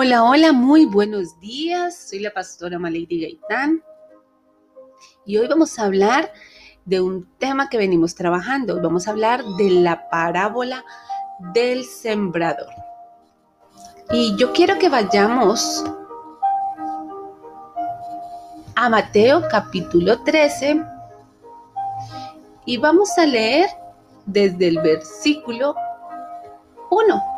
Hola, hola, muy buenos días. Soy la pastora Malady Gaitán y hoy vamos a hablar de un tema que venimos trabajando. Hoy vamos a hablar de la parábola del sembrador. Y yo quiero que vayamos a Mateo capítulo 13 y vamos a leer desde el versículo 1.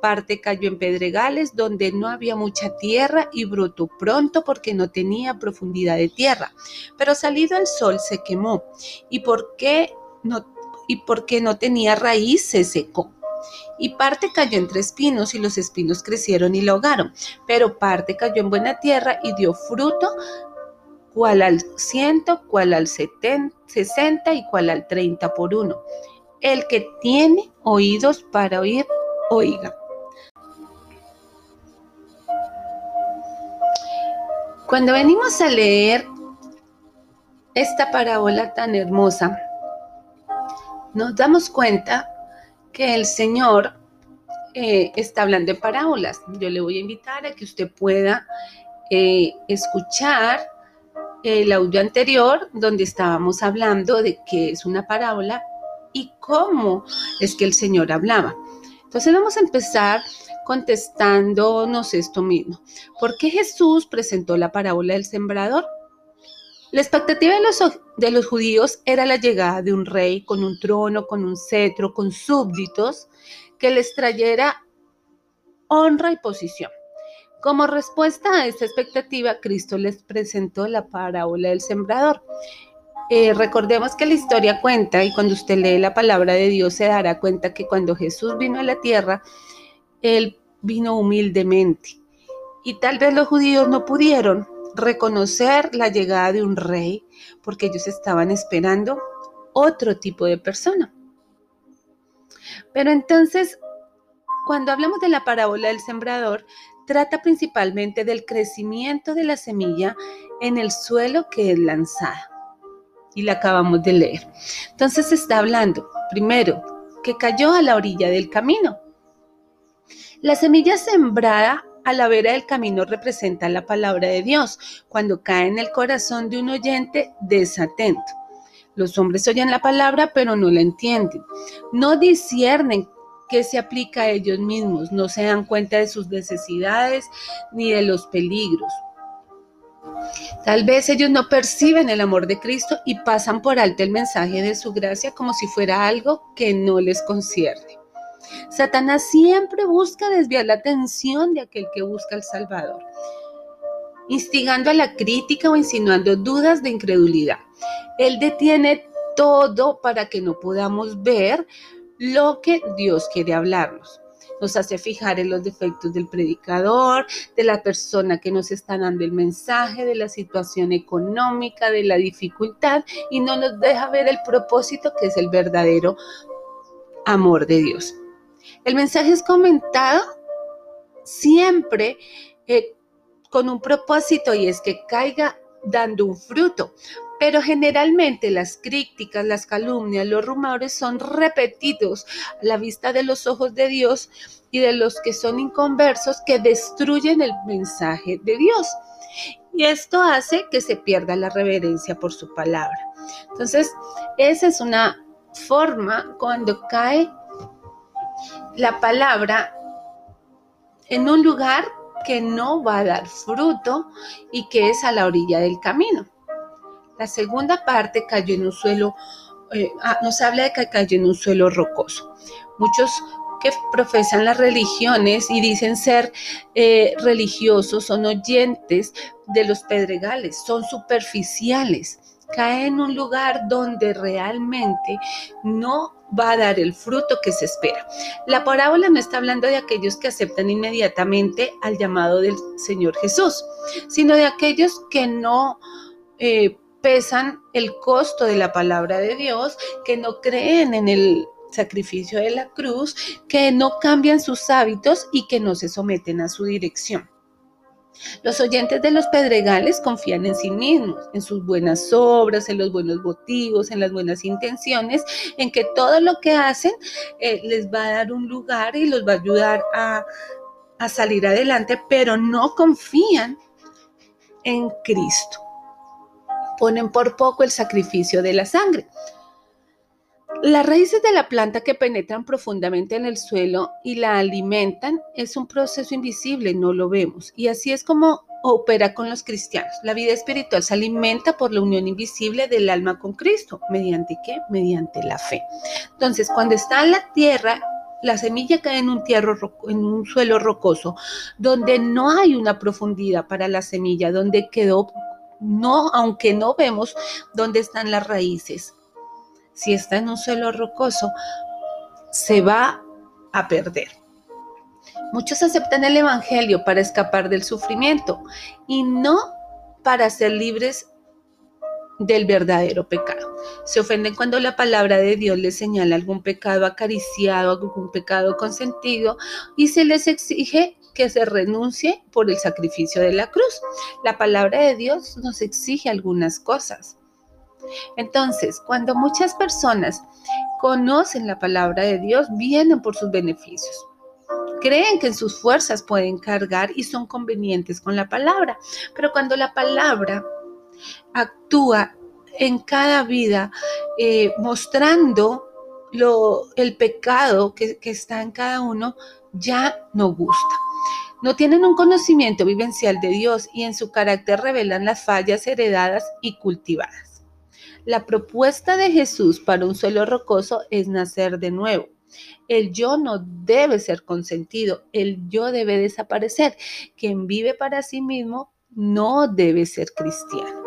Parte cayó en pedregales donde no había mucha tierra y brotó pronto porque no tenía profundidad de tierra. Pero salido el sol se quemó y porque no, tenía raíz se secó. Y parte cayó entre espinos y los espinos crecieron y lo ahogaron. Pero parte cayó en buena tierra y dio fruto cual al ciento, cual al sesenta y cual al treinta por uno. El que tiene oídos para oír, oiga. Cuando venimos a leer esta parábola tan hermosa, nos damos cuenta que el Señor eh, está hablando de parábolas. Yo le voy a invitar a que usted pueda eh, escuchar el audio anterior donde estábamos hablando de qué es una parábola y cómo es que el Señor hablaba. Entonces vamos a empezar contestándonos esto mismo. ¿Por qué Jesús presentó la parábola del sembrador? La expectativa de los, de los judíos era la llegada de un rey con un trono, con un cetro, con súbditos, que les trayera honra y posición. Como respuesta a esta expectativa, Cristo les presentó la parábola del sembrador. Eh, recordemos que la historia cuenta, y cuando usted lee la palabra de Dios se dará cuenta que cuando Jesús vino a la tierra, Él vino humildemente. Y tal vez los judíos no pudieron reconocer la llegada de un rey porque ellos estaban esperando otro tipo de persona. Pero entonces, cuando hablamos de la parábola del sembrador, trata principalmente del crecimiento de la semilla en el suelo que es lanzada. Y la acabamos de leer. Entonces está hablando, primero, que cayó a la orilla del camino. La semilla sembrada a la vera del camino representa la palabra de Dios cuando cae en el corazón de un oyente desatento. Los hombres oyen la palabra pero no la entienden. No disciernen qué se aplica a ellos mismos, no se dan cuenta de sus necesidades ni de los peligros. Tal vez ellos no perciben el amor de Cristo y pasan por alto el mensaje de su gracia como si fuera algo que no les concierne. Satanás siempre busca desviar la atención de aquel que busca al Salvador, instigando a la crítica o insinuando dudas de incredulidad. Él detiene todo para que no podamos ver lo que Dios quiere hablarnos. Nos hace fijar en los defectos del predicador, de la persona que nos está dando el mensaje, de la situación económica, de la dificultad y no nos deja ver el propósito que es el verdadero amor de Dios. El mensaje es comentado siempre eh, con un propósito y es que caiga dando un fruto. Pero generalmente las críticas, las calumnias, los rumores son repetidos a la vista de los ojos de Dios y de los que son inconversos que destruyen el mensaje de Dios. Y esto hace que se pierda la reverencia por su palabra. Entonces, esa es una forma cuando cae la palabra en un lugar que no va a dar fruto y que es a la orilla del camino. La segunda parte cayó en un suelo, eh, ah, nos habla de que cayó en un suelo rocoso. Muchos que profesan las religiones y dicen ser eh, religiosos son oyentes de los pedregales, son superficiales, caen en un lugar donde realmente no va a dar el fruto que se espera. La parábola no está hablando de aquellos que aceptan inmediatamente al llamado del Señor Jesús, sino de aquellos que no eh, pesan el costo de la palabra de Dios, que no creen en el sacrificio de la cruz, que no cambian sus hábitos y que no se someten a su dirección. Los oyentes de los pedregales confían en sí mismos, en sus buenas obras, en los buenos motivos, en las buenas intenciones, en que todo lo que hacen eh, les va a dar un lugar y los va a ayudar a, a salir adelante, pero no confían en Cristo. Ponen por poco el sacrificio de la sangre. Las raíces de la planta que penetran profundamente en el suelo y la alimentan es un proceso invisible, no lo vemos. Y así es como opera con los cristianos. La vida espiritual se alimenta por la unión invisible del alma con Cristo. ¿Mediante qué? Mediante la fe. Entonces, cuando está en la tierra, la semilla cae en un, en un suelo rocoso, donde no hay una profundidad para la semilla, donde quedó, no, aunque no vemos dónde están las raíces si está en un suelo rocoso, se va a perder. Muchos aceptan el Evangelio para escapar del sufrimiento y no para ser libres del verdadero pecado. Se ofenden cuando la palabra de Dios les señala algún pecado acariciado, algún pecado consentido y se les exige que se renuncie por el sacrificio de la cruz. La palabra de Dios nos exige algunas cosas. Entonces, cuando muchas personas conocen la palabra de Dios, vienen por sus beneficios. Creen que en sus fuerzas pueden cargar y son convenientes con la palabra. Pero cuando la palabra actúa en cada vida, eh, mostrando el pecado que está en cada uno, ya no gusta. No tienen un conocimiento vivencial de Dios y en su carácter revelan las fallas heredadas y cultivadas. La propuesta de Jesús para un suelo rocoso es nacer de nuevo. El yo no debe ser consentido, el yo debe desaparecer. Quien vive para sí mismo no debe ser cristiano.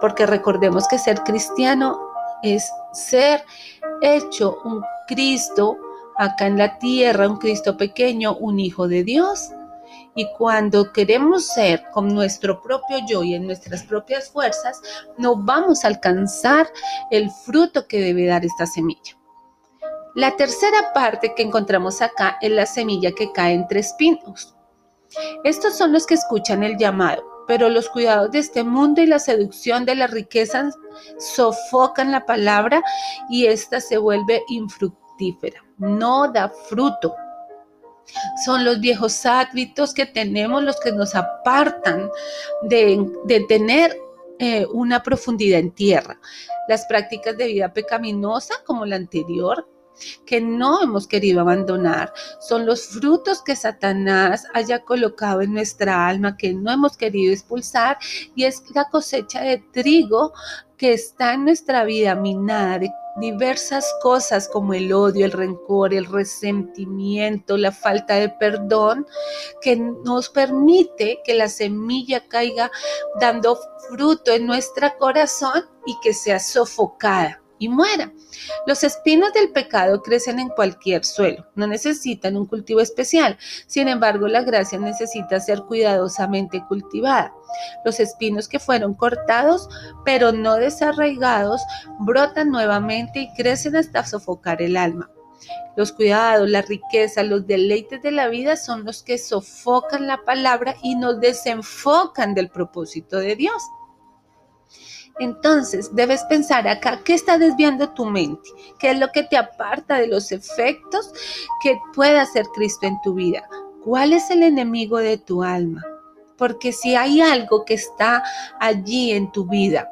Porque recordemos que ser cristiano es ser hecho un Cristo acá en la tierra, un Cristo pequeño, un hijo de Dios. Y cuando queremos ser con nuestro propio yo y en nuestras propias fuerzas, no vamos a alcanzar el fruto que debe dar esta semilla. La tercera parte que encontramos acá es la semilla que cae entre espinos. Estos son los que escuchan el llamado, pero los cuidados de este mundo y la seducción de las riquezas sofocan la palabra y ésta se vuelve infructífera, no da fruto. Son los viejos hábitos que tenemos los que nos apartan de, tener eh, una profundidad en tierra. Las prácticas de vida pecaminosa como la anterior que no hemos querido abandonar. Son los frutos que Satanás haya colocado en nuestra alma que no hemos querido expulsar y es la cosecha de trigo que está en nuestra vida minada de diversas cosas como el odio, el rencor, el resentimiento, la falta de perdón, que nos permite que la semilla caiga dando fruto en nuestro corazón y que sea sofocada y muera. Los espinos del pecado crecen en cualquier suelo, no necesitan un cultivo especial. Sin embargo, la gracia necesita ser cuidadosamente cultivada. Los espinos que fueron cortados, pero no desarraigados, brotan nuevamente y crecen hasta sofocar el alma. Los cuidados, la riqueza, los deleites de la vida son los que sofocan la palabra y nos desenfocan del propósito de Dios. Entonces, debes pensar acá, ¿qué está desviando tu mente? ¿Qué es lo que te aparta de los efectos que pueda hacer Cristo en tu vida? ¿Cuál es el enemigo de tu alma? Porque si hay algo que está allí en tu vida,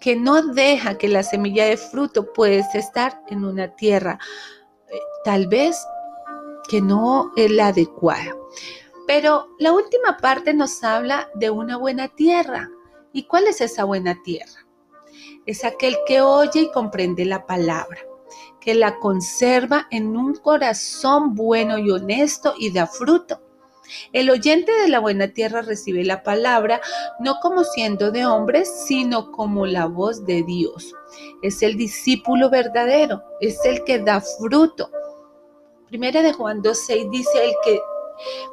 que no deja que la semilla de fruto puedes estar en una tierra, eh, tal vez que no es la adecuada. Pero la última parte nos habla de una buena tierra. ¿Y cuál es esa buena tierra? Es aquel que oye y comprende la palabra, que la conserva en un corazón bueno y honesto y da fruto. El oyente de la buena tierra recibe la palabra no como siendo de hombres, sino como la voz de Dios. Es el discípulo verdadero, es el que da fruto. Primera de Juan 2.6 dice, el que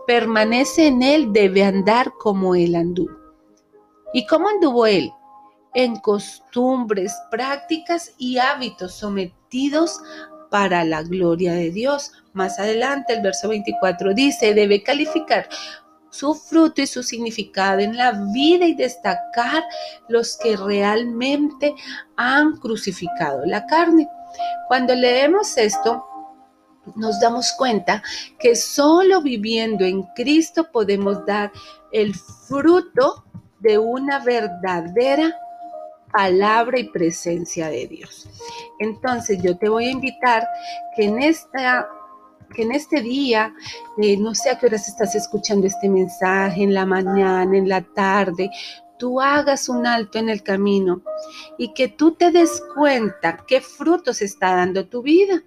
permanece en él debe andar como él anduvo. ¿Y cómo anduvo él? En costumbres, prácticas y hábitos sometidos para la gloria de Dios. Más adelante, el verso 24 dice, debe calificar su fruto y su significado en la vida y destacar los que realmente han crucificado la carne. Cuando leemos esto, nos damos cuenta que solo viviendo en Cristo podemos dar el fruto de una verdadera palabra y presencia de Dios. Entonces yo te voy a invitar que en esta que en este día, eh, no sé a qué horas estás escuchando este mensaje, en la mañana, en la tarde, tú hagas un alto en el camino y que tú te des cuenta qué frutos está dando tu vida.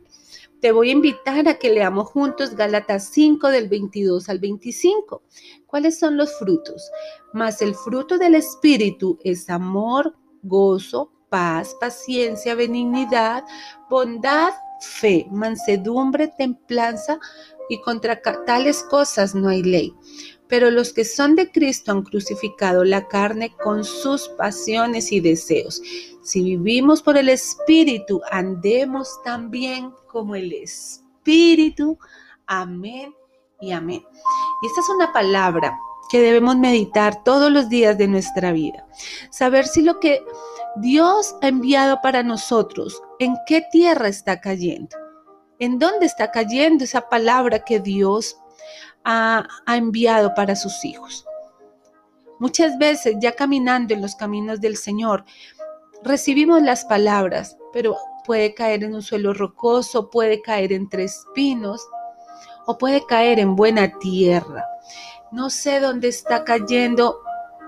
Te voy a invitar a que leamos juntos Gálatas 5 del 22 al 25. ¿Cuáles son los frutos? Mas el fruto del Espíritu es amor, gozo, paz, paciencia, benignidad, bondad, fe, mansedumbre, templanza, y contra tales cosas no hay ley. Pero los que son de Cristo han crucificado la carne con sus pasiones y deseos. Si vivimos por el Espíritu, andemos también como el Espíritu. Amén y amén. Y esta es una palabra que debemos meditar todos los días de nuestra vida. Saber si lo que Dios ha enviado para nosotros, en qué tierra está cayendo. ¿En dónde está cayendo esa palabra que Dios ha, enviado para sus hijos? Muchas veces ya caminando en los caminos del Señor, recibimos las palabras, pero puede caer en un suelo rocoso, puede caer entre espinos o puede caer en buena tierra. No sé dónde está cayendo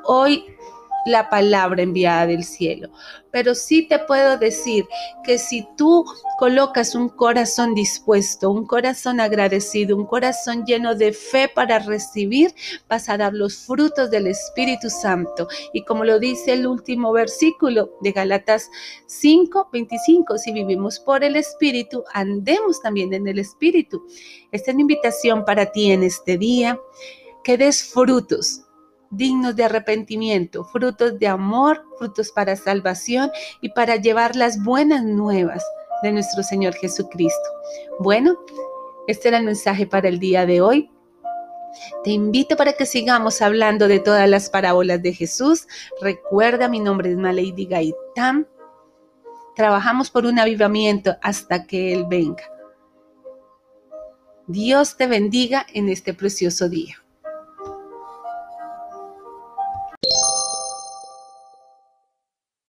hoy la palabra enviada del cielo. Pero sí te puedo decir que si tú colocas un corazón dispuesto, un corazón agradecido, un corazón lleno de fe para recibir, vas a dar los frutos del Espíritu Santo. Y como lo dice el último versículo de Galatas 5, 25, si vivimos por el Espíritu, andemos también en el Espíritu. Esta es una invitación para ti en este día que des frutos dignos de arrepentimiento, frutos de amor, frutos para salvación y para llevar las buenas nuevas de nuestro Señor Jesucristo. Bueno, este era el mensaje para el día de hoy. Te invito para que sigamos hablando de todas las parábolas de Jesús. Recuerda, mi nombre es Malady Gaitán. Trabajamos por un avivamiento hasta que Él venga. Dios te bendiga en este precioso día.